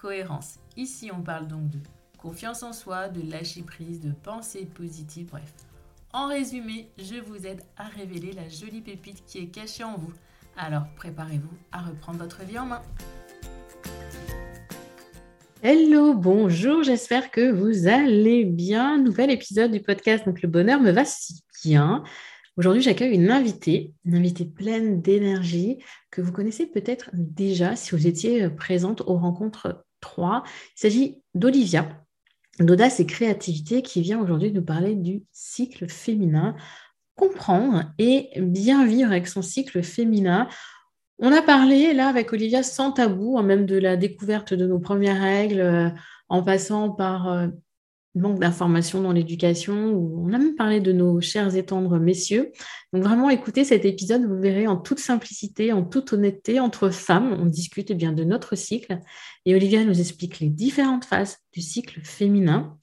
cohérence. Ici, on parle donc de confiance en soi, de lâcher prise, de pensée positive, bref. En résumé, je vous aide à révéler la jolie pépite qui est cachée en vous. Alors préparez-vous à reprendre votre vie en main. Hello, bonjour, j'espère que vous allez bien. Nouvel épisode du podcast, donc le bonheur me va si bien. Aujourd'hui, j'accueille une invitée, une invitée pleine d'énergie que vous connaissez peut-être déjà si vous étiez présente aux rencontres 3. Il s'agit d'Olivia, d'Audace et Créativité, qui vient aujourd'hui nous parler du cycle féminin, comprendre et bien vivre avec son cycle féminin. On a parlé là avec Olivia sans tabou, hein, même de la découverte de nos premières règles, euh, en passant par euh, manque d'informations dans l'éducation, on a même parlé de nos chers et tendres messieurs. Donc vraiment, écoutez cet épisode, vous verrez en toute simplicité, en toute honnêteté, entre femmes, on discute eh bien de notre cycle. Et Olivia nous explique les différentes phases du cycle féminin,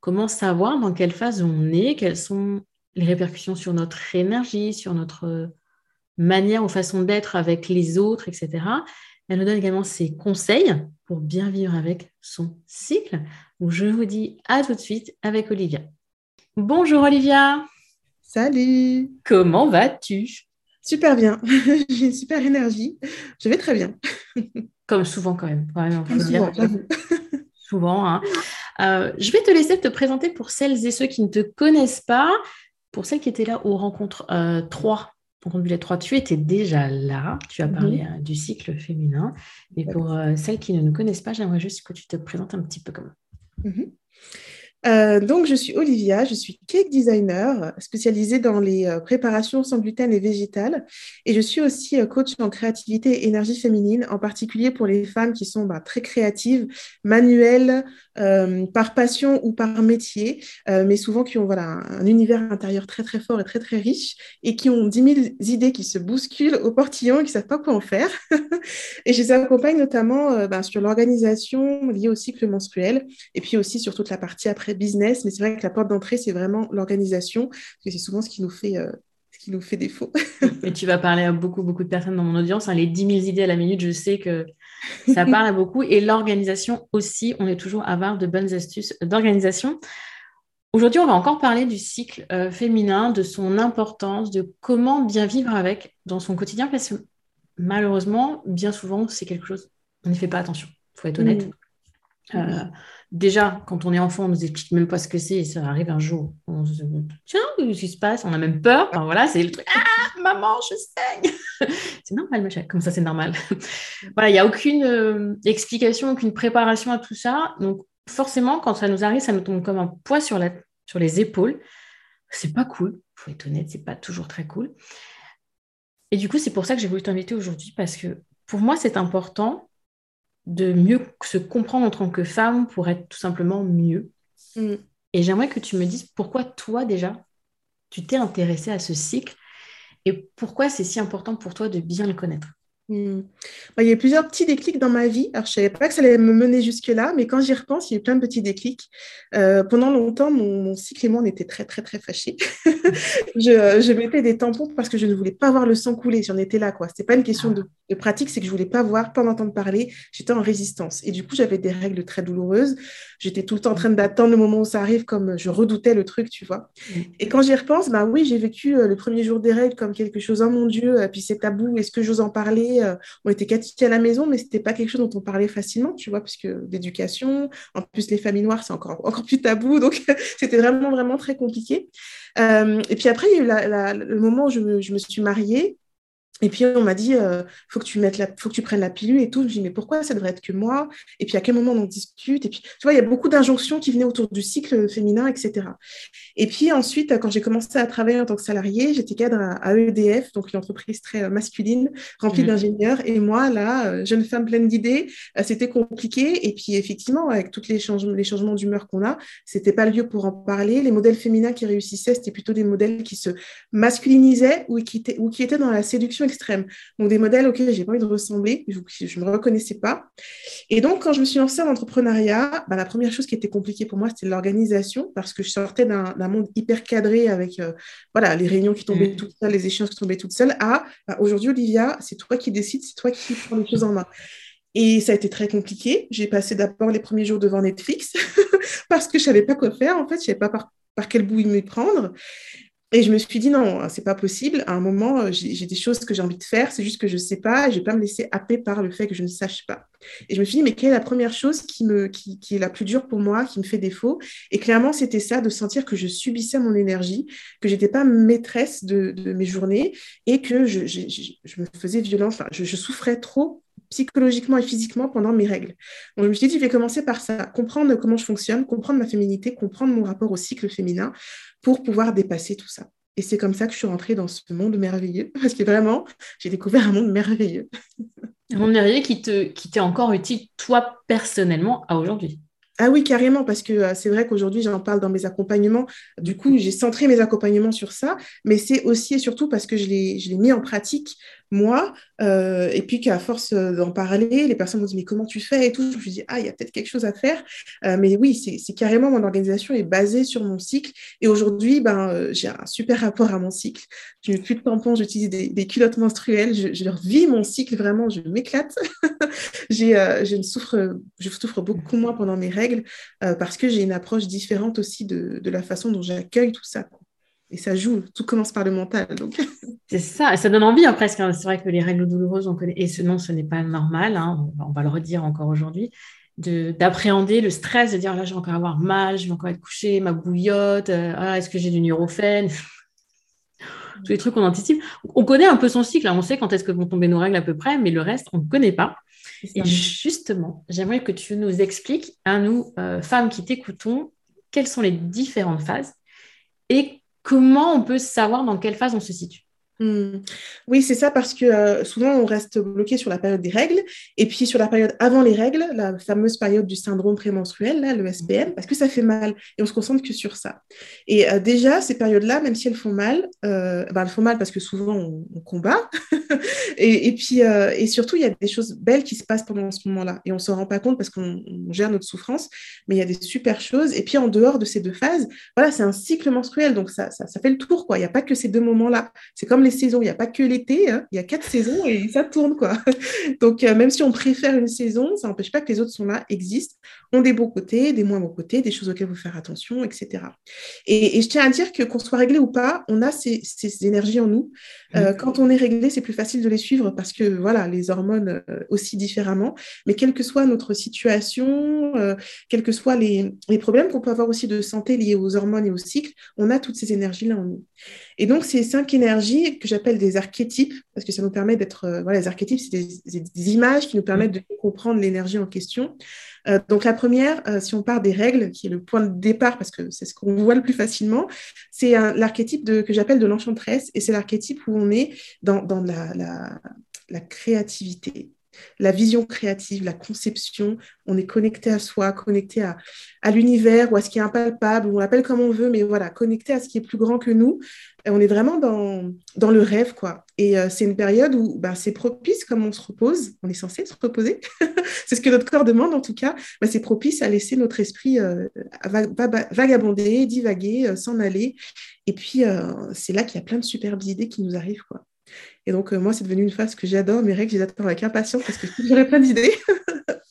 comment savoir dans quelle phase on est, quelles sont les répercussions sur notre énergie, sur notre manière ou façon d'être avec les autres, etc. Elle nous donne également ses conseils pour bien vivre avec son cycle. Donc, je vous dis à tout de suite avec Olivia. Bonjour Olivia. Salut. Comment vas-tu? Super bien. J'ai une super énergie. Je vais très bien. Comme souvent quand même. souvent, souvent. Hein. Euh, je vais te laisser te présenter pour celles et ceux qui ne te connaissent pas. Pour celles qui étaient là aux rencontres 3 euh, pour les trois, tu étais déjà là, tu as parlé euh, du cycle féminin. Mais pour euh, celles qui ne nous connaissent pas, j'aimerais juste que tu te présentes un petit peu comme. Mhm. Euh, donc, je suis Olivia, je suis cake designer spécialisée dans les euh, préparations sans gluten et végétales. Et je suis aussi euh, coach en créativité et énergie féminine, en particulier pour les femmes qui sont bah, très créatives, manuelles, par passion ou par métier, mais souvent qui ont voilà, un, univers intérieur très très fort et très très riche et qui ont 10 000 idées qui se bousculent au portillon et qui ne savent pas quoi en faire. et je les accompagne notamment bah, sur l'organisation liée au cycle menstruel et puis aussi sur toute la partie après business, mais c'est vrai que la porte d'entrée, c'est vraiment l'organisation, parce que c'est souvent ce qui nous fait, euh, ce qui nous fait défaut. Et tu vas parler à beaucoup, beaucoup de personnes dans mon audience. Hein. les 10 000 idées à la minute, je sais que ça parle à beaucoup. Et l'organisation aussi, on est toujours avare de bonnes astuces d'organisation. Aujourd'hui, on va encore parler du cycle euh, féminin, de son importance, de comment bien vivre avec dans son quotidien, parce que malheureusement, bien souvent, c'est quelque chose, on n'y fait pas attention, il faut être honnête. Mm. Euh, déjà, quand on est enfant, on ne nous explique même pas ce que c'est et ça arrive un jour. On se dit, tiens, qu'est-ce qui se passe? On a même peur. Voilà, c'est le truc, ah, maman, je saigne. c'est normal, ma comme ça, c'est normal. voilà, il n'y a aucune euh, explication, aucune préparation à tout ça. Donc, forcément, quand ça nous arrive, ça nous tombe comme un poids sur, sur les épaules. C'est pas cool. Faut être honnête, c'est pas toujours très cool. Et du coup, c'est pour ça que j'ai voulu t'inviter aujourd'hui parce que pour moi, c'est important de mieux se comprendre en tant que femme pour être tout simplement mieux. Mm. Et j'aimerais que tu me dises pourquoi toi déjà, tu t'es intéressée à ce cycle et pourquoi c'est si important pour toi de bien le connaître. Hmm. Bah, il y a plusieurs petits déclics dans ma vie. Alors, je ne savais pas que ça allait me mener jusque-là, mais quand j'y repense, il y a eu plein de petits déclics. Euh, pendant longtemps, mon, cycle et moi, on était très, très, très fâchés. je, mettais des tampons parce que je ne voulais pas voir le sang couler. J'en étais là, quoi. Ce pas une question de, pratique, c'est que je ne voulais pas voir, pas entendre parler. J'étais en résistance. Et du coup, j'avais des règles très douloureuses. J'étais tout le temps en train d'attendre le moment où ça arrive, comme je redoutais le truc, tu vois. Et quand j'y repense, bah oui, j'ai vécu euh, le premier jour des règles comme quelque chose, oh mon Dieu, puis c'est tabou, est-ce que j'ose en parler euh, on était quatre à la maison, mais c'était pas quelque chose dont on parlait facilement, tu vois, puisque d'éducation, en plus les familles noires, c'est encore, encore plus tabou, donc c'était vraiment, vraiment très compliqué. Euh, et puis après, il y a eu le moment où je me, suis mariée, Et puis on m'a dit, euh, faut que tu mettes la, faut que tu prennes la pilule et tout. Je me dis, mais pourquoi ça devrait être que moi? Et puis à quel moment on en discute? Et puis tu vois, il y a beaucoup d'injonctions qui venaient autour du cycle féminin, etc. Et puis ensuite, quand j'ai commencé à travailler en tant que salariée, j'étais cadre à, EDF, donc une entreprise très euh, masculine, remplie mmh. d'ingénieurs. Et moi, là, euh, jeune femme pleine d'idées, c'était compliqué. Et puis effectivement, avec tous les changements, les changements d'humeur qu'on a, c'était pas le lieu pour en parler. Les modèles féminins qui réussissaient, c'était plutôt des modèles qui se masculinisaient ou qui étaient, ou qui étaient dans la séduction extrême. Donc des modèles auxquels j'ai pas envie de ressembler, je ne me reconnaissais pas. Et donc quand je me suis lancée en entrepreneuriat, bah, la première chose qui était compliquée pour moi, c'était l'organisation, parce que je sortais d'un monde hyper cadré avec euh, voilà, les réunions qui tombaient mmh. toutes seules, les échéances qui tombaient toutes seules, à bah, aujourd'hui, Olivia, c'est toi qui décides, c'est toi qui prends les choses en main. Et ça a été très compliqué. J'ai passé d'abord les premiers jours devant Netflix parce que je savais pas quoi faire. En fait, je savais pas par, par quel bout me prendre. Et je me suis dit, non, c'est pas possible. À un moment, euh, j'ai des choses que j'ai envie de faire, c'est juste que je ne sais pas, je ne vais pas me laisser happer par le fait que je ne sache pas. Et je me suis dit, mais quelle est la première chose qui, me, qui, est la plus dure pour moi, qui me fait défaut? Et clairement, c'était ça, de sentir que je subissais mon énergie, que je n'étais pas maîtresse de, mes journées, et que je me faisais violence, enfin, je, souffrais trop psychologiquement et physiquement pendant mes règles. Donc, je me suis dit, je vais commencer par ça, comprendre comment je fonctionne, comprendre ma féminité, comprendre mon rapport au cycle féminin pour pouvoir dépasser tout ça. Et c'est comme ça que je suis rentrée dans ce monde merveilleux, parce que vraiment, j'ai découvert un monde merveilleux. un monde merveilleux qui t'est qui encore utile, toi, personnellement, à aujourd'hui. Ah oui, carrément, parce que euh, c'est vrai qu'aujourd'hui, j'en parle dans mes accompagnements. Du coup, j'ai centré mes accompagnements sur ça, mais c'est aussi et surtout parce que je l'ai mis en pratique moi, euh, et puis qu'à force euh, d'en parler, les personnes m'ont dit mais comment tu fais et tout? Je me suis dit ah il y a peut-être quelque chose à faire, euh, mais oui c'est carrément mon organisation est basée sur mon cycle et aujourd'hui ben j'ai un super rapport à mon cycle. Je mets plus de tampons, j'utilise des, culottes menstruelles, je, je, vis mon cycle vraiment, je m'éclate. j'ai je souffre je souffre beaucoup moins pendant mes règles parce que j'ai une approche différente aussi de la façon dont j'accueille tout ça et ça joue, tout commence par le mental. Donc. C'est ça, ça donne envie hein, presque. Hein. C'est vrai que les règles douloureuses, on connaît, et ce non, ce n'est pas normal, hein. on, va le redire encore aujourd'hui, d'appréhender le stress, de dire là, je vais encore avoir mal, je vais encore être couché, ma bouillotte, euh, ah, est-ce que j'ai du neurophène? Tous les trucs qu'on anticipe. On connaît un peu son cycle, on sait quand est-ce que vont tomber nos règles à peu près, mais le reste, on ne connaît pas. Et justement, j'aimerais que tu nous expliques, à nous, euh, femmes qui t'écoutons, quelles sont les différentes phases et comment on peut savoir dans quelle phase on se situe? Hmm. Oui, c'est ça parce que euh, souvent on reste bloqué sur la période des règles et puis sur la période avant les règles, la fameuse période du syndrome prémenstruel, là, le SPM, parce que ça fait mal et on se concentre que sur ça. Et euh, déjà, ces périodes-là, même si elles font mal, euh, ben, elles font mal parce que souvent on, combat et, puis et surtout il y a des choses belles qui se passent pendant ce moment-là et on s'en rend pas compte parce qu'on gère notre souffrance, mais il y a des super choses. Et puis en dehors de ces deux phases, voilà, c'est un cycle menstruel, donc ça, ça, ça fait le tour quoi. Il n'y a pas que ces deux moments-là. C'est comme les saisons. Il n'y a pas que l'été, hein. il y a quatre saisons et ça tourne. quoi. Donc, euh, même si on préfère une saison, ça n'empêche pas que les autres sont là, existent, ont des beaux côtés, des moins beaux côtés, des choses auxquelles faut faire attention, etc. Et, je tiens à dire que qu'on soit réglé ou pas, on a ces, énergies en nous. Euh, quand on est réglé, c'est plus facile de les suivre parce que voilà, les hormones euh, aussi différemment. Mais quelle que soit notre situation, quels que soient les, les problèmes qu'on peut avoir aussi de santé liés aux hormones et au cycle, on a toutes ces énergies-là en nous. Et donc, ces cinq énergies que j'appelle des archétypes, parce que ça nous permet d'être. Euh, voilà, les archétypes, c'est des, images qui nous permettent de comprendre l'énergie en question. Euh, donc, la première, euh, si on part des règles, qui est le point de départ, parce que c'est ce qu'on voit le plus facilement, c'est l'archétype que j'appelle de l'enchantresse, et c'est l'archétype où on est dans, la créativité, la vision créative, la conception, on est connecté à soi, connecté à, l'univers ou à ce qui est impalpable, on l'appelle comme on veut, mais voilà, connecté à ce qui est plus grand que nous. On est vraiment dans, dans le rêve, quoi. Et euh, c'est une période où bah, c'est propice, comme on se repose, on est censé se reposer, c'est ce que notre corps demande en tout cas, bah, c'est propice à laisser notre esprit euh, vagabonder, divaguer, euh, s'en aller. Et puis, c'est là qu'il y a plein de superbes idées qui nous arrivent, quoi. Et donc, moi, c'est devenu une phase que j'adore. Mes règles, je les attends avec impatience parce que j'aurais plein d'idées.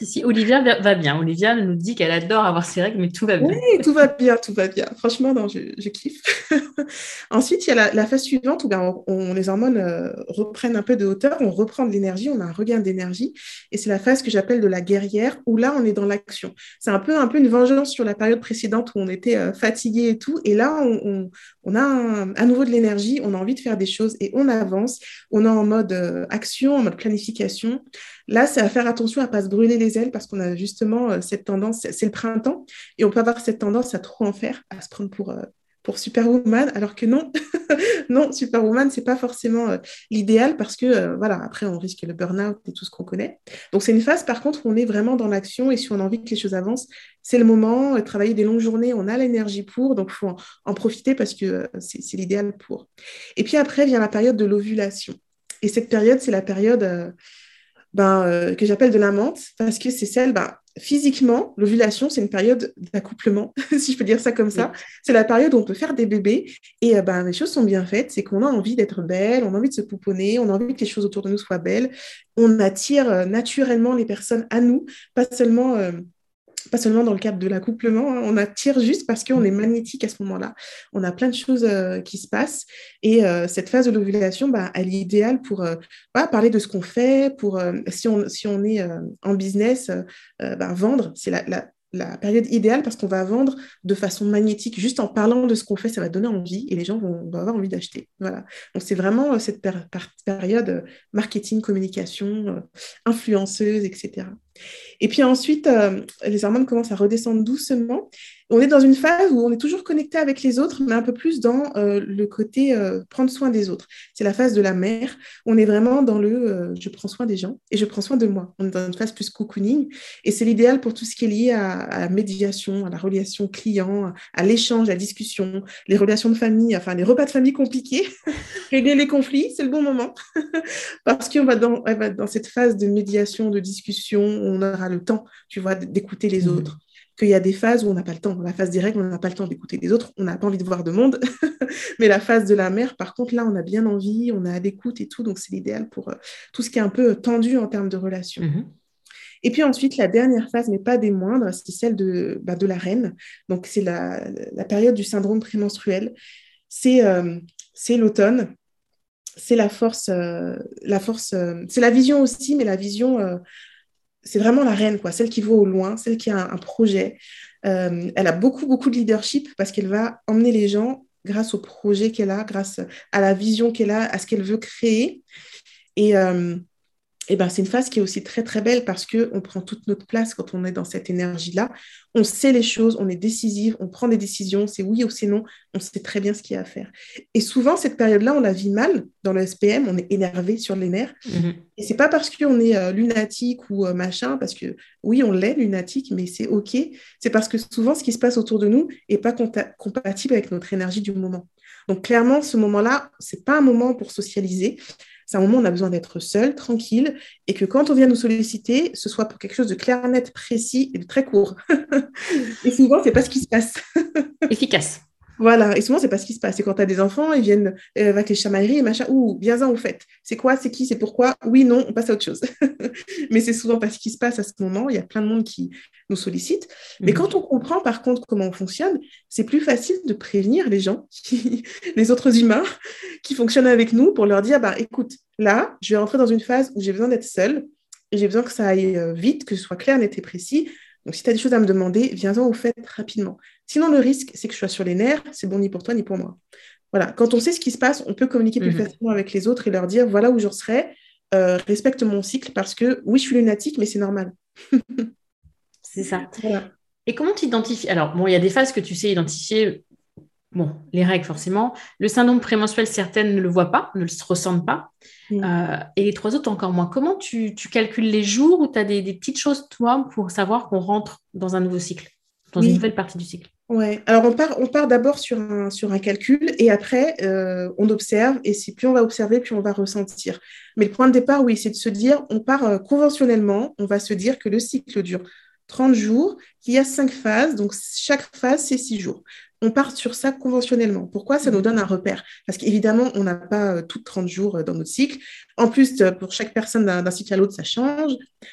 si, Olivia va bien. Olivia nous dit qu'elle adore avoir ses règles, mais tout va bien. Oui, tout va bien, tout va bien. Franchement, non, je, kiffe. Ensuite, il y a la, phase suivante où ben, on, les hormones euh, reprennent un peu de hauteur, on reprend de l'énergie, on a un regain d'énergie. Et c'est la phase que j'appelle de la guerrière, où là, on est dans l'action. C'est un peu, un peu une vengeance sur la période précédente où on était euh, fatigué et tout. Et là, on, a à nouveau de l'énergie, on a envie de faire des choses et on avance. On est en mode euh, action, en mode planification. Là, c'est à faire attention à ne pas se brûler les ailes parce qu'on a justement euh, cette tendance, c'est le printemps, et on peut avoir cette tendance à trop en faire, à se prendre pour, euh, pour Superwoman, alors que non, non, Superwoman, c'est pas forcément euh, l'idéal parce que, voilà, après, on risque le burn-out et tout ce qu'on connaît. Donc, c'est une phase, par contre, où on est vraiment dans l'action et si on a envie que les choses avancent, c'est le moment. travailler des longues journées, on a l'énergie pour, donc faut en, profiter parce que c'est l'idéal pour. Et puis après vient la période de l'ovulation. Et cette période, c'est la période ben, euh, que j'appelle de la menthe, parce que c'est celle, ben, physiquement, l'ovulation, c'est une période d'accouplement, si je peux dire ça comme ça. C'est la période où on peut faire des bébés et euh, ben, les choses sont bien faites. C'est qu'on a envie d'être belle, on a envie de se pouponner, on a envie que les choses autour de nous soient belles. On attire euh, naturellement les personnes à nous, pas seulement pas seulement dans le cadre de l'accouplement, hein, on attire juste parce qu'on est magnétique à ce moment-là. On a plein de choses euh, qui se passent et euh, cette phase de l'ovulation, bah, elle est idéale pour euh, parler de ce qu'on fait, pour si, on, si on est en business, bah, vendre, c'est la, la période idéale parce qu'on va vendre de façon magnétique. Juste en parlant de ce qu'on fait, ça va donner envie et les gens vont, avoir envie d'acheter. Voilà. Donc c'est vraiment cette période marketing, communication, influenceuse, etc. Et puis ensuite, les hormones commencent à redescendre doucement on est dans une phase où on est toujours connecté avec les autres, mais un peu plus dans euh, le côté euh, prendre soin des autres. C'est la phase de la mère. On est vraiment dans le euh, je prends soin des gens et je prends soin de moi. On est dans une phase plus cocooning et c'est l'idéal pour tout ce qui est lié à, la médiation, à la relation client, à l'échange, à la discussion, les relations de famille, enfin les repas de famille compliqués, régler les conflits, c'est le bon moment parce qu'on va dans cette phase de médiation, de discussion, on aura le temps, tu vois, d'écouter les mmh. autres qu'il y a des phases où on n'a pas le temps. La phase directe, on n'a pas le temps d'écouter les autres, on n'a pas envie de voir de monde. Mais la phase de la mère, par contre, là, on a bien envie, on a à l'écoute et tout. Donc, c'est l'idéal pour euh, tout ce qui est un peu tendu en termes de relations. Mm-hmm. Et puis ensuite, la dernière phase, mais pas des moindres, c'est celle de, bah, de la reine. Donc, c'est la, période du syndrome prémenstruel. C'est euh, l'automne. C'est la force, euh, la force c'est la vision aussi, mais la vision c'est vraiment la reine, quoi, celle qui voit au loin, celle qui a un, projet. Euh, elle a beaucoup, beaucoup de leadership parce qu'elle va emmener les gens grâce au projet qu'elle a, grâce à la vision qu'elle a, à ce qu'elle veut créer. Et, euh, et ben, c'est une phase qui est aussi très très belle parce qu'on prend toute notre place quand on est dans cette énergie-là. On sait les choses, on est décisive, on prend des décisions, c'est oui ou c'est non, on sait très bien ce qu'il y a à faire. Et souvent, cette période-là, on la vit mal dans le SPM, on est énervé sur les nerfs. Mm-hmm. Et c'est pas parce qu'on est euh, lunatique ou euh, machin, parce que oui, on l'est lunatique, mais c'est OK. C'est parce que souvent, ce qui se passe autour de nous n'est pas compatible avec notre énergie du moment. Donc clairement, ce moment-là, c'est pas un moment pour socialiser c'est un moment où on a besoin d'être seul, tranquille, et que quand on vient nous solliciter, ce soit pour quelque chose de clair, net, précis et de très court. et souvent, c'est pas ce qui se passe. Efficace. Voilà, et souvent, c'est pas ce qui se passe. C'est quand tu as des enfants, ils viennent euh, avec les chamailleries et machin. Ouh, bien-en, au fait. C'est quoi, c'est qui, c'est pourquoi? Oui, non, on passe à autre chose. Mais c'est souvent pas ce qui se passe à ce moment. Il y a plein de monde qui nous sollicite. Mais mhm. quand on comprend, par contre, comment on fonctionne, c'est plus facile de prévenir les gens, les autres humains qui fonctionnent avec nous pour leur dire, bah, écoute, là, je vais rentrer dans une phase où j'ai besoin d'être seule et j'ai besoin que ça aille euh, vite, que ce soit clair, net et précis. Donc, si tu as des choses à me demander, viens-en au fait rapidement. Sinon, le risque, c'est que je sois sur les nerfs, c'est bon ni pour toi ni pour moi. Voilà, quand on sait ce qui se passe, on peut communiquer plus mhm. facilement avec les autres et leur dire voilà où j'en serai, euh, respecte mon cycle parce que oui, je suis lunatique, mais c'est normal. c'est ça. Et comment tu identifies Alors, bon, il y a des phases que tu sais identifier. Bon, les règles, forcément. Le syndrome prémenstruel, certaines ne le voient pas, ne le ressentent pas. Euh, et les trois autres, encore moins. Comment tu, calcules les jours ou tu as des, petites choses, toi, pour savoir qu'on rentre dans un nouveau cycle, dans une nouvelle partie du cycle Ouais, alors on part, on part d'abord sur un, sur un calcul et après euh, on observe et c'est plus on va observer, plus on va ressentir. Mais le point de départ, oui, c'est de se dire, on part euh, conventionnellement, on va se dire que le cycle dure 30 jours, qu'il y a cinq phases, donc chaque phase, c'est six jours. On part sur ça conventionnellement. Pourquoi? Ça nous donne un repère. Parce qu'évidemment, on n'a pas tout 30 jours dans notre cycle. En plus, pour chaque personne d'un cycle à l'autre, ça change.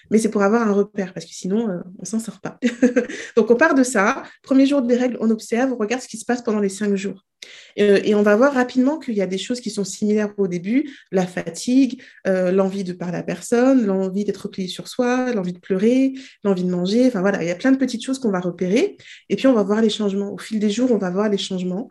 Mais c'est pour avoir un repère, parce que sinon, on ne s'en sort pas. Donc, on part de ça. Premier jour des règles, on observe, on regarde ce qui se passe pendant les cinq jours. Euh, et on va voir rapidement qu'il y a des choses qui sont similaires au début, la fatigue, euh, l'envie de parler à personne, l'envie d'être replié sur soi, l'envie de pleurer, l'envie de manger. Enfin voilà, il y a plein de petites choses qu'on va repérer. Et puis on va voir les changements. Au fil des jours, on va voir les changements.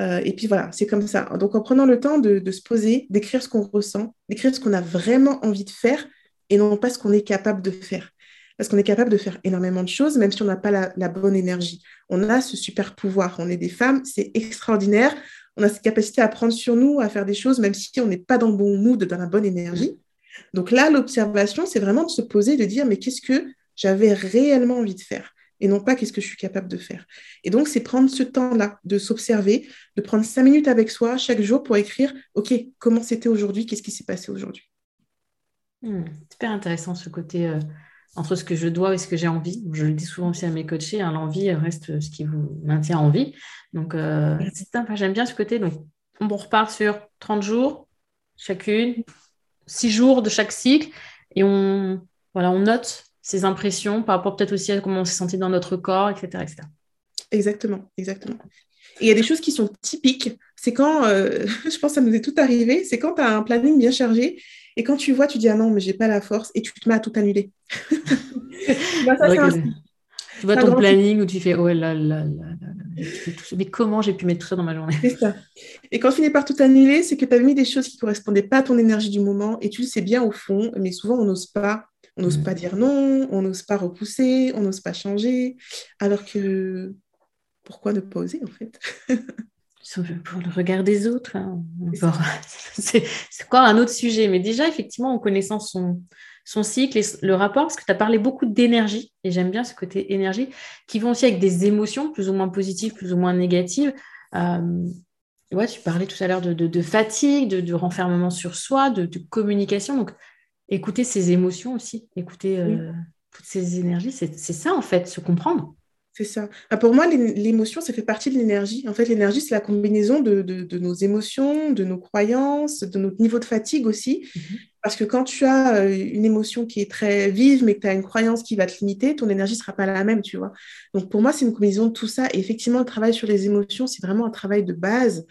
Euh, et puis voilà, c'est comme ça. Donc en prenant le temps de, se poser, d'écrire ce qu'on ressent, d'écrire ce qu'on a vraiment envie de faire et non pas ce qu'on est capable de faire parce qu'on est capable de faire énormément de choses, même si on n'a pas la, bonne énergie. On a ce super pouvoir. On est des femmes, c'est extraordinaire. On a cette capacité à prendre sur nous, à faire des choses, même si on n'est pas dans le bon mood, dans la bonne énergie. Donc là, l'observation, c'est vraiment de se poser, de dire, mais qu'est-ce que j'avais réellement envie de faire? Et non pas qu'est-ce que je suis capable de faire? Et donc, c'est prendre ce temps-là, de s'observer, de prendre cinq minutes avec soi chaque jour pour écrire, OK, comment c'était aujourd'hui, qu'est-ce qui s'est passé aujourd'hui. Hmm, super intéressant ce côté euh, entre ce que je dois et ce que j'ai envie. Je le dis souvent aussi à mes coachés, hein, l'envie reste ce qui vous maintient en vie. Donc, euh, j'aime bien ce côté. Donc, on repart sur 30 jours, chacune, 6 jours de chaque cycle, et on, voilà, on note ses impressions par rapport peut-être aussi à comment on s'est senti dans notre corps, etc. Exactement, exactement. Et il y a des choses qui sont typiques. C'est quand, euh, je pense que ça nous est tout arrivé, c'est quand tu as un planning bien chargé et quand tu vois, tu dis ah non, mais j'ai pas la force et tu te mets à tout annuler. Bah, tu vois ton planning où tu fais oh là là là, mais comment j'ai pu mettre ça dans ma journée? C'est ça. Et quand tu finis par tout annuler, c'est que tu as mis des choses qui ne correspondaient pas à ton énergie du moment et tu le sais bien au fond, mais souvent on n'ose pas. On n'ose mm. pas dire non, on n'ose pas repousser, on n'ose pas changer. Alors que pourquoi ne pas oser en fait? pour le regard des autres. Hein. C'est quoi un autre sujet Mais déjà, effectivement, en connaissant son, son cycle et le rapport, parce que tu as parlé beaucoup d'énergie, et j'aime bien ce côté énergie, qui vont aussi avec des émotions plus ou moins positives, plus ou moins négatives. Euh, ouais, tu parlais tout à l'heure de, fatigue, de, renfermement sur soi, de, communication. Donc, écouter ces émotions aussi, écouter euh, toutes ces énergies, c'est ça en fait, se comprendre. C'est ça. Ah, pour moi, l'émotion, ça fait partie de l'énergie. En fait, l'énergie, c'est la combinaison de, nos émotions, de nos croyances, de notre niveau de fatigue aussi. Mhm. Parce que quand tu as euh, une émotion qui est très vive, mais que tu as une croyance qui va te limiter, ton énergie ne sera pas la même, tu vois. Donc, pour moi, c'est une combinaison de tout ça. Et effectivement, le travail sur les émotions, c'est vraiment un travail de base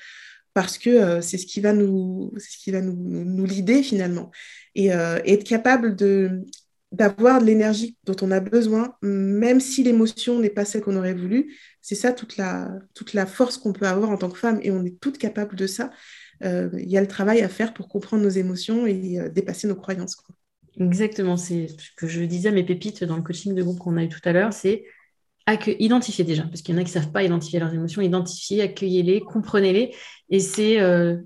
parce que euh, c'est ce qui va nous, ce qui va nous, nous, lider finalement. Et, euh, et, être capable de d'avoir de l'énergie dont on a besoin, même si l'émotion n'est pas celle qu'on aurait voulu. C'est ça toute la, toute la force qu'on peut avoir en tant que femme et on est toutes capables de ça. Euh, il y a le travail à faire pour comprendre nos émotions et euh, dépasser nos croyances. Exactement, c'est ce que je disais à mes pépites dans le coaching de groupe qu'on a eu tout à l'heure, c'est identifier déjà, parce qu'il y en a qui ne savent pas identifier leurs émotions, identifier, accueillez-les, comprenez-les, et c'est euh,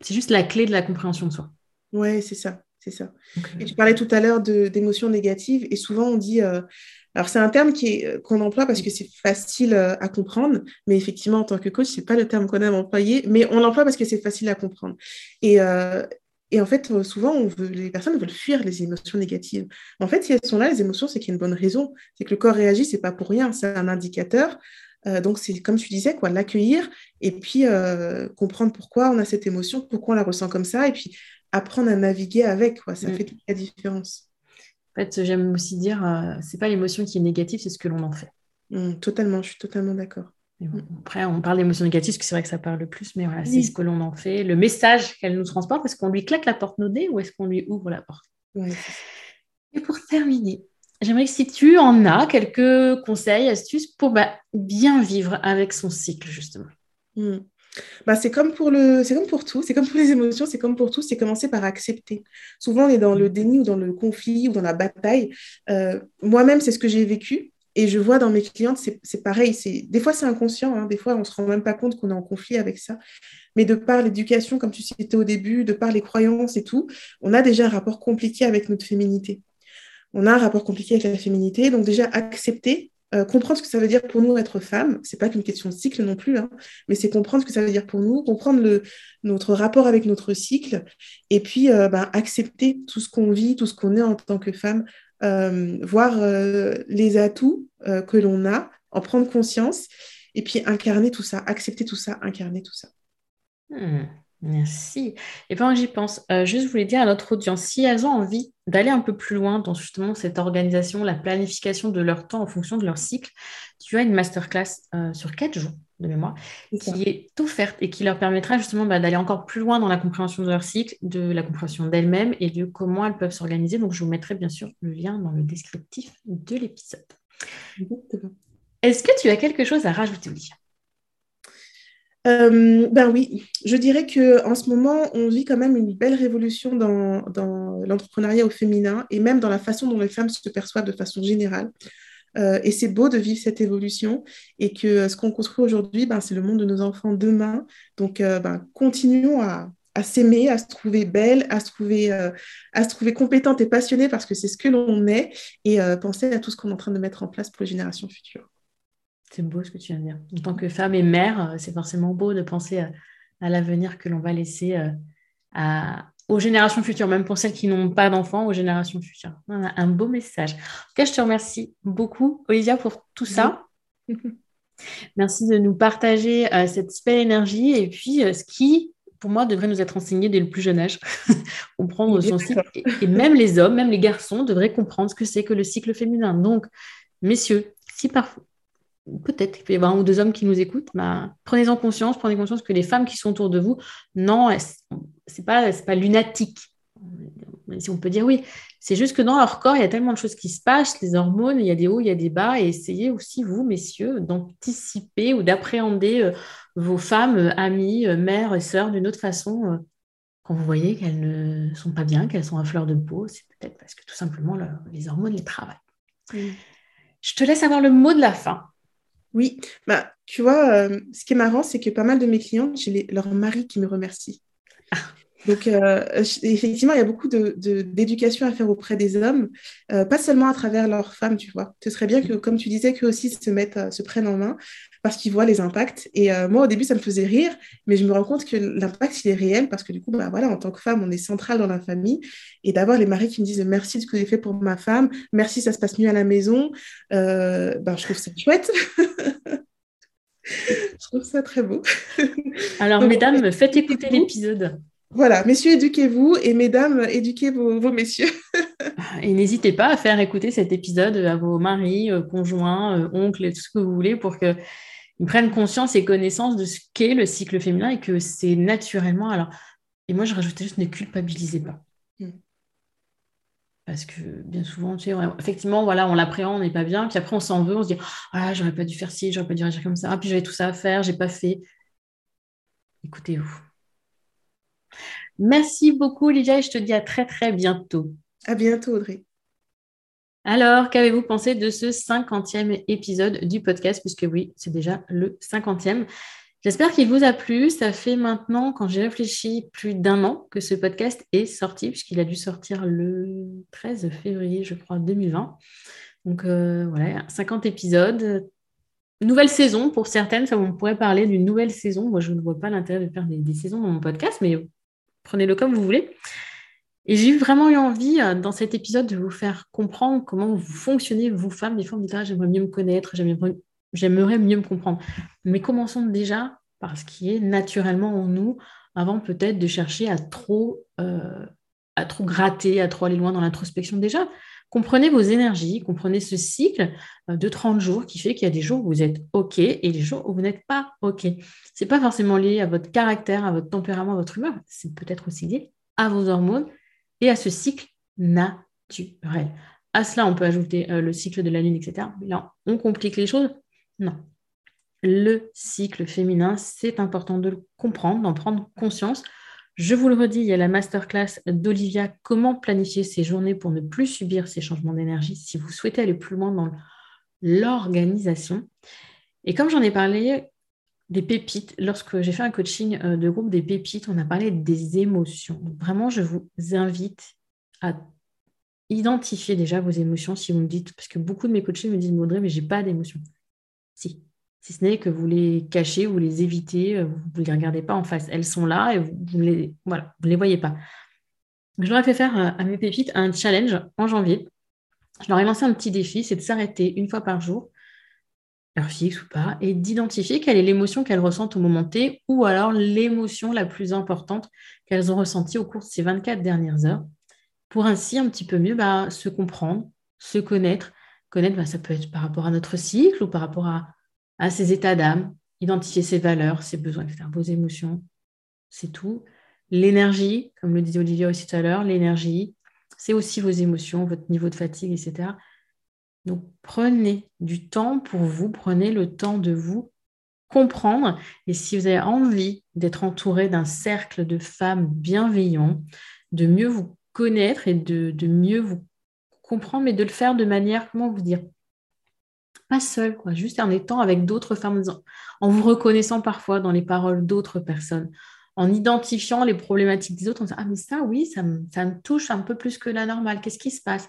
c'est juste la clé de la compréhension de soi. Oui, c'est ça c'est ça. Et tu parlais tout à l'heure d'émotions négatives, et souvent on dit, euh, alors c'est un terme euh, qu'on emploie parce que c'est facile euh, à comprendre, mais effectivement en tant que coach, c'est pas le terme qu'on aime employer, mais on l'emploie parce que c'est facile à comprendre. Et, et en fait, souvent, on veut, les personnes veulent fuir les émotions négatives. En fait, si elles sont là, les émotions, c'est qu'il y a une bonne raison. C'est que le corps réagit, c'est pas pour rien, c'est un indicateur. donc, c'est comme tu disais, quoi, l'accueillir et puis comprendre pourquoi on a cette émotion, pourquoi on la ressent comme ça, et puis apprendre à naviguer avec. Quoi. Ça mm. fait toute la différence. En fait, j'aime aussi dire, euh, c'est pas l'émotion qui est négative, c'est ce que l'on en fait. Mm, totalement, je suis totalement d'accord. Mm. après, on parle d'émotion négative parce que c'est vrai que ça parle le plus, mais voilà, c'est ce que l'on en fait, le message qu'elle nous transporte. Est-ce qu'on lui claque la porte nos nez ou est-ce qu'on lui ouvre la porte? Et pour terminer, j'aimerais que si tu en as quelques conseils, astuces pour bah, bien vivre avec son cycle, justement. Bah, c'est comme pour le, c'est comme pour tout, c'est comme pour les émotions, c'est comme pour tout, c'est commencer par accepter. Souvent, on est dans le déni ou dans le conflit ou dans la bataille. Euh, moi-même, c'est ce que j'ai vécu. Et je vois dans mes clientes, c'est pareil. C'est Des fois, c'est inconscient. Hein. des fois, on ne se rend même pas compte qu'on est en conflit avec ça. Mais de par l'éducation, comme tu citais au début, de par les croyances et tout, on a déjà un rapport compliqué avec notre féminité. On a un rapport compliqué avec la féminité. Donc déjà, accepter euh, comprendre ce que ça veut dire pour nous être femme, c'est pas qu'une question de cycle non plus, hein, mais c'est comprendre ce que ça veut dire pour nous, comprendre notre rapport avec notre cycle, et puis euh, ben, accepter tout ce qu'on vit, tout ce qu'on est en tant que femme, euh, voir les atouts que l'on a, en prendre conscience, et puis incarner tout ça, accepter tout ça, incarner tout ça. Hmm. Merci. Et pendant que j'y pense, euh, juste je voulais dire à notre audience, si elles ont envie d'aller un peu plus loin dans justement cette organisation, la planification de leur temps en fonction de leur cycle, tu as une masterclass euh, sur quatre jours de mémoire qui est offerte et qui leur permettra justement bah, d'aller encore plus loin dans la compréhension de leur cycle, de la compréhension d'elles-mêmes et de comment elles peuvent s'organiser. Donc je vous mettrai bien sûr le lien dans le descriptif de l'épisode. Est-ce que tu as quelque chose à rajouter, Olivia? Euh, ben oui, je dirais que en ce moment, on vit quand même une belle révolution dans, l'entrepreneuriat au féminin et même dans la façon dont les femmes se perçoivent de façon générale. Euh, et c'est beau de vivre cette évolution et que euh, ce qu'on construit aujourd'hui, ben, c'est le monde de nos enfants demain. Donc, ben, continuons à, à s'aimer, à se trouver belle, à se trouver, à se trouver compétente et passionnée parce que c'est ce que l'on est et penser à tout ce qu'on est en train de mettre en place pour les générations futures. C'est beau ce que tu viens de dire. En tant que femme et mère, euh, c'est forcément beau de penser à, l'avenir que l'on va laisser euh, aux générations futures, même pour celles qui n'ont pas d'enfants, aux générations futures. Un beau message. En tout cas, je te remercie beaucoup, Olivia, pour tout ça. Merci de nous partager euh, cette belle énergie et puis ce qui, pour moi, devrait nous être enseigné dès le plus jeune âge. comprendre son cycle. et même les hommes, même les garçons, devraient comprendre ce que c'est que le cycle féminin. Donc, messieurs, si parfois peut-être qu'il peut y avoir un ou deux hommes qui nous écoutent, bah, prenez-en conscience, prenez conscience que les femmes qui sont autour de vous, non, c'est pas, pas lunatique. Si on peut dire oui, c'est juste que dans leur corps, il y a tellement de choses qui se passent, les hormones, il y a des hauts, il y a des bas, et essayez aussi, vous, messieurs, d'anticiper ou d'appréhender euh, vos femmes, euh, amies, euh, mères et sœurs d'une autre façon. quand vous voyez qu'elles ne sont pas bien, qu'elles sont à fleur de peau, c'est peut-être parce que tout simplement les hormones les travaillent. Je te laisse avoir le mot de la fin. Oui, bah, tu vois, euh, ce qui est marrant, c'est que pas mal de mes clients, j'ai leur mari qui me remercie. Donc, euh, effectivement, il y a beaucoup d'éducation de, à faire auprès des hommes, euh, pas seulement à travers leurs femmes, tu vois. Ce serait bien que, comme tu disais, qu'eux aussi se, mettent, se prennent en main parce qu'ils voient les impacts. Et moi, au début, ça me faisait rire, mais je me rends compte que l'impact, il est réel parce que du coup, bah, voilà, en tant que femme, on est centrale dans la famille. Et d'avoir les maris qui me disent merci de ce que j'ai fait pour ma femme, merci, ça se passe mieux à la maison, ben, je trouve ça chouette. je trouve ça très beau. Alors, mesdames, faites écouter l'épisode. Voilà, messieurs, éduquez-vous et mesdames, éduquez vos, messieurs. et n'hésitez pas à faire écouter cet épisode à vos maris, euh, conjoints, euh, oncles tout ce que vous voulez pour qu'ils prennent conscience et connaissance de ce qu'est le cycle féminin et que c'est naturellement. Alors, et moi, je rajoutais juste ne culpabilisez pas. Mm. Parce que bien souvent, tu sais, effectivement, voilà, on l'appréhende, on n'est pas bien, puis après on s'en veut, on se dit Ah, j'aurais pas dû faire ci, j'aurais pas dû réagir comme ça, ah, puis j'avais tout ça à faire, j'ai pas fait. Écoutez-vous. Merci beaucoup, Olivia, et je te dis à très, très bientôt. À bientôt, Audrey. Alors, qu'avez-vous pensé de ce cinquantième épisode du podcast? Puisque oui, c'est déjà le cinquantième. J'espère qu'il vous a plu. Ça fait maintenant, quand j'ai réfléchi, plus d'un an que ce podcast est sorti, puisqu'il a dû sortir le 13 février, je crois, 2020. Donc euh, voilà, 50 épisodes. Nouvelle saison pour certaines, ça on pourrait parler d'une nouvelle saison. Moi, je ne vois pas l'intérêt de faire des, saisons dans mon podcast, mais prenez-le comme vous voulez. Et j'ai vraiment eu envie, euh, dans cet épisode, de vous faire comprendre comment vous fonctionnez, vous femmes. Des fois, on me dit, ah, j'aimerais mieux me connaître, j'aimerais mieux me comprendre. Mais commençons déjà par ce qui est naturellement en nous, avant peut-être de chercher à trop, euh, à trop gratter, à trop aller loin dans l'introspection déjà. Comprenez vos énergies, comprenez ce cycle euh, de 30 jours qui fait qu'il y a des jours où vous êtes OK et des jours où vous n'êtes pas OK. Ce n'est pas forcément lié à votre caractère, à votre tempérament, à votre humeur, c'est peut-être aussi lié à vos hormones et à ce cycle naturel. À cela, on peut ajouter euh, le cycle de la lune, etc. Mais là, on complique les choses? Non. Le cycle féminin, c'est important de le comprendre, d'en prendre conscience. Je vous le redis, il y a la masterclass d'Olivia, comment planifier ses journées pour ne plus subir ces changements d'énergie si vous souhaitez aller plus loin dans l'organisation. Et comme j'en ai parlé des pépites, lorsque j'ai fait un coaching euh, de groupe des pépites, on a parlé des émotions. vraiment, je vous invite à identifier déjà vos émotions si vous me dites, parce que beaucoup de mes coachés me disent, Maudrey, mais j'ai pas d'émotions. Si, si ce n'est que vous les cachez, vous les évitez, euh, vous ne les regardez pas en face. Elles sont là et vous ne les, voilà, les voyez pas. Je leur ai fait faire euh, à mes pépites un challenge en janvier. Je leur ai lancé un petit défi, c'est de s'arrêter une fois par jour heure fixe ou pas, et d'identifier quelle est l'émotion qu'elles ressentent au moment T, ou alors l'émotion la plus importante qu'elles ont ressentie au cours de ces 24 dernières heures, pour ainsi un petit peu mieux bah, se comprendre, se connaître. Connaître, bah, ça peut être par rapport à notre cycle ou par rapport à, à ses états d'âme, identifier ses valeurs, ses besoins, etc., vos émotions, c'est tout. L'énergie, comme le disait Olivier aussi tout à l'heure, l'énergie, c'est aussi vos émotions, votre niveau de fatigue, etc. Donc prenez du temps pour vous, prenez le temps de vous comprendre. Et si vous avez envie d'être entouré d'un cercle de femmes bienveillants, de mieux vous connaître et de, mieux vous comprendre, mais de le faire de manière, comment vous dire, pas seul, quoi, juste en étant avec d'autres femmes, en vous reconnaissant parfois dans les paroles d'autres personnes, en identifiant les problématiques des autres, en disant Ah, mais ça, oui, ça me, ça me touche un peu plus que la normale. Qu'est-ce qui se passe?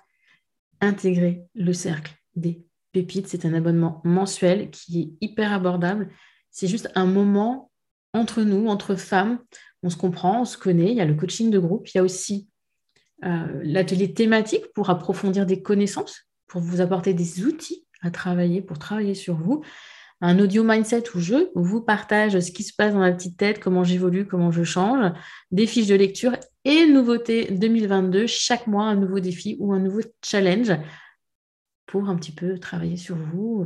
Intégrer le cercle des pépites. C'est un abonnement mensuel qui est hyper abordable. C'est juste un moment entre nous, entre femmes. On se comprend, on se connaît. Il y a le coaching de groupe. Il y a aussi euh, l'atelier thématique pour approfondir des connaissances, pour vous apporter des outils à travailler, pour travailler sur vous un audio mindset où je vous partage ce qui se passe dans ma petite tête, comment j'évolue, comment je change, des fiches de lecture et nouveauté 2022, chaque mois un nouveau défi ou un nouveau challenge pour un petit peu travailler sur vous.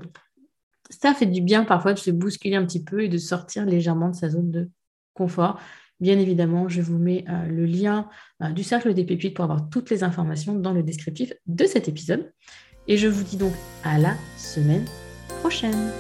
Ça fait du bien parfois de se bousculer un petit peu et de sortir légèrement de sa zone de confort. Bien évidemment, je vous mets euh, le lien euh, du cercle des pépites pour avoir toutes les informations dans le descriptif de cet épisode. Et je vous dis donc à la semaine prochaine.